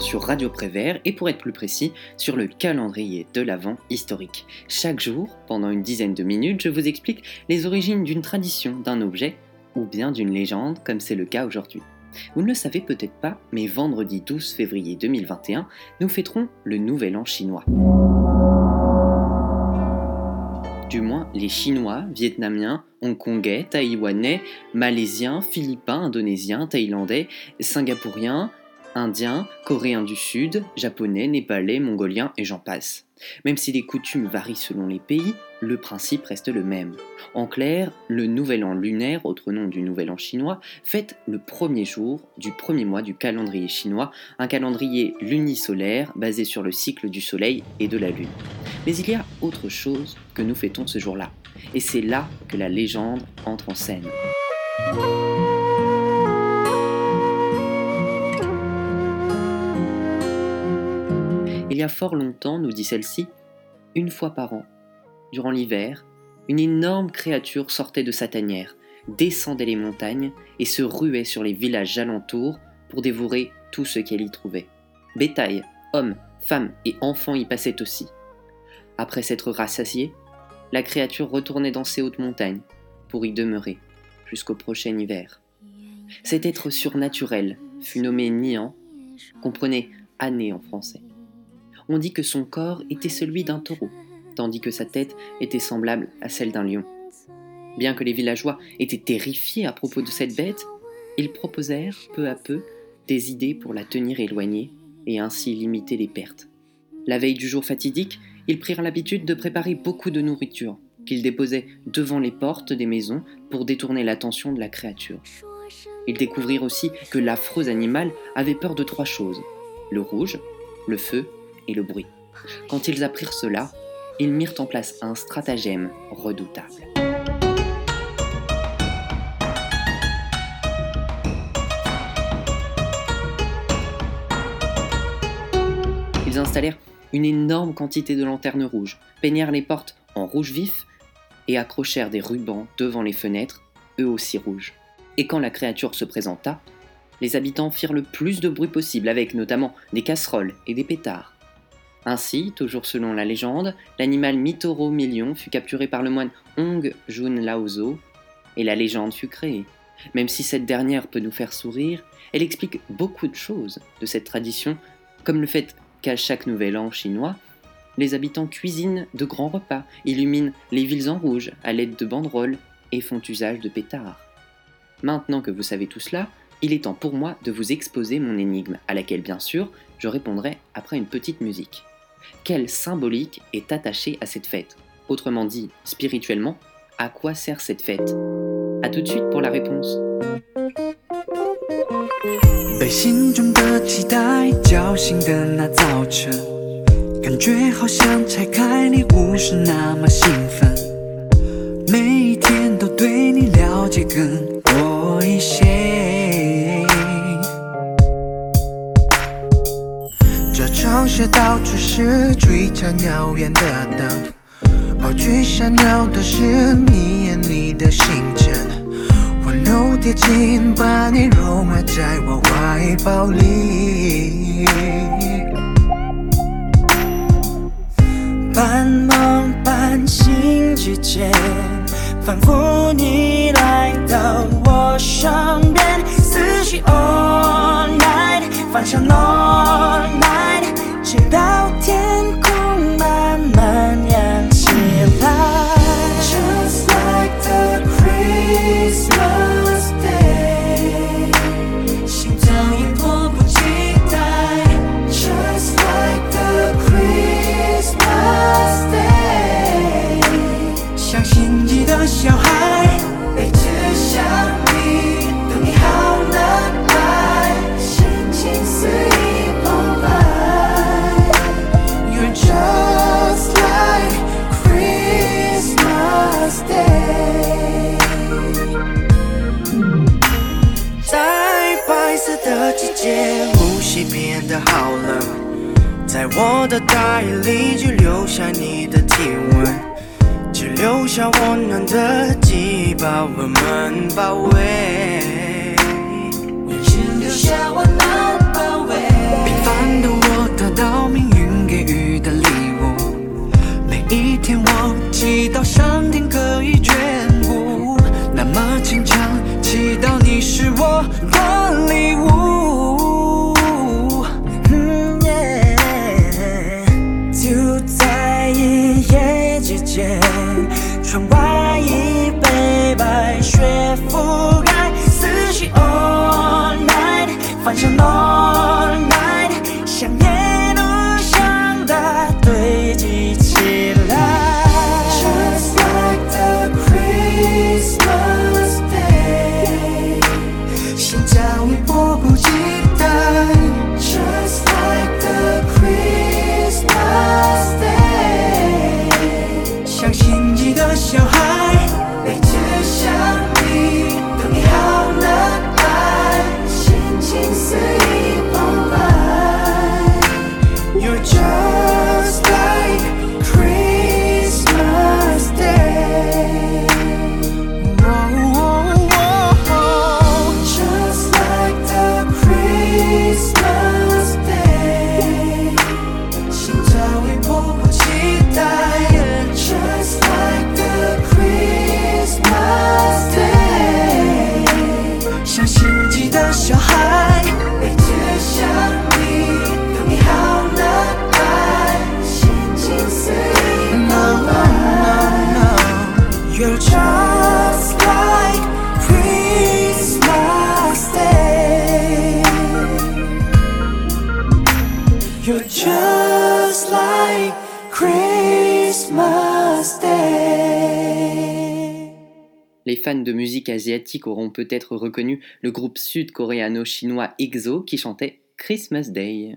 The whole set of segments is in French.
sur Radio Prévert et pour être plus précis, sur le calendrier de l'Avent historique. Chaque jour, pendant une dizaine de minutes, je vous explique les origines d'une tradition, d'un objet ou bien d'une légende, comme c'est le cas aujourd'hui. Vous ne le savez peut-être pas, mais vendredi 12 février 2021, nous fêterons le Nouvel An chinois. Du moins, les Chinois, Vietnamiens, Hongkongais, Taïwanais, Malaisiens, Philippins, Indonésiens, Thaïlandais, Singapouriens, Indiens, Coréens du Sud, Japonais, Népalais, Mongoliens et j'en passe. Même si les coutumes varient selon les pays, le principe reste le même. En clair, le Nouvel An lunaire, autre nom du Nouvel An chinois, fête le premier jour du premier mois du calendrier chinois, un calendrier lunisolaire basé sur le cycle du Soleil et de la Lune. Mais il y a autre chose que nous fêtons ce jour-là, et c'est là que la légende entre en scène. Il y a fort longtemps, nous dit celle-ci, une fois par an, durant l'hiver, une énorme créature sortait de sa tanière, descendait les montagnes et se ruait sur les villages alentours pour dévorer tout ce qu'elle y trouvait. Bétail, hommes, femmes et enfants y passaient aussi. Après s'être rassasiée, la créature retournait dans ses hautes montagnes pour y demeurer jusqu'au prochain hiver. Cet être surnaturel fut nommé Nian, comprenait année en français. On dit que son corps était celui d'un taureau, tandis que sa tête était semblable à celle d'un lion. Bien que les villageois étaient terrifiés à propos de cette bête, ils proposèrent peu à peu des idées pour la tenir éloignée et ainsi limiter les pertes. La veille du jour fatidique, ils prirent l'habitude de préparer beaucoup de nourriture, qu'ils déposaient devant les portes des maisons pour détourner l'attention de la créature. Ils découvrirent aussi que l'affreux animal avait peur de trois choses, le rouge, le feu le bruit. Quand ils apprirent cela, ils mirent en place un stratagème redoutable. Ils installèrent une énorme quantité de lanternes rouges, peignèrent les portes en rouge vif et accrochèrent des rubans devant les fenêtres, eux aussi rouges. Et quand la créature se présenta, les habitants firent le plus de bruit possible avec notamment des casseroles et des pétards. Ainsi, toujours selon la légende, l'animal Mitoro Million fut capturé par le moine Hong Jun Laozo et la légende fut créée. Même si cette dernière peut nous faire sourire, elle explique beaucoup de choses de cette tradition, comme le fait qu'à chaque nouvel an chinois, les habitants cuisinent de grands repas, illuminent les villes en rouge à l'aide de banderoles et font usage de pétards. Maintenant que vous savez tout cela, il est temps pour moi de vous exposer mon énigme, à laquelle bien sûr je répondrai après une petite musique. Quelle symbolique est attachée à cette fête Autrement dit, spirituellement, à quoi sert cette fête A tout de suite pour la réponse. 被心中的期待叫醒的那早晨，感觉好像拆开礼物是那么兴奋，每一天都对你了解更多一些。 到处是璀璨耀眼的灯，我最闪耀的是你眼里。的星辰。温柔贴近，把你融化在我怀抱里。半梦半醒之间，仿佛你来到我身边，思绪 all night，放上 all night，直到天空慢慢的好了，在我的大衣里，只留下你的体温，只留下温暖的记忆，把我们包围，平凡的我得到命运给予的礼物，每一天我祈祷上天。窗外已被白雪覆盖，思绪 all night，幻想浓。Les fans de musique asiatique auront peut-être reconnu le groupe sud-coréano-chinois EXO qui chantait Christmas Day.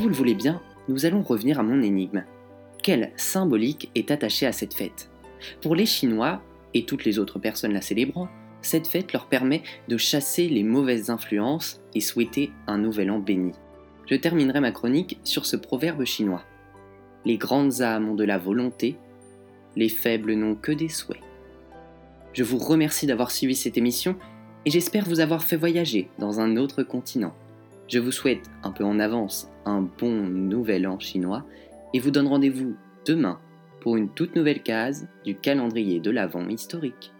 Vous le voulez bien, nous allons revenir à mon énigme. Quelle symbolique est attachée à cette fête? Pour les Chinois, et toutes les autres personnes la célébrant, cette fête leur permet de chasser les mauvaises influences et souhaiter un nouvel an béni. Je terminerai ma chronique sur ce proverbe chinois. Les grandes âmes ont de la volonté, les faibles n'ont que des souhaits. Je vous remercie d'avoir suivi cette émission et j'espère vous avoir fait voyager dans un autre continent. Je vous souhaite un peu en avance un bon nouvel an chinois et vous donne rendez-vous demain pour une toute nouvelle case du calendrier de l'Avent historique.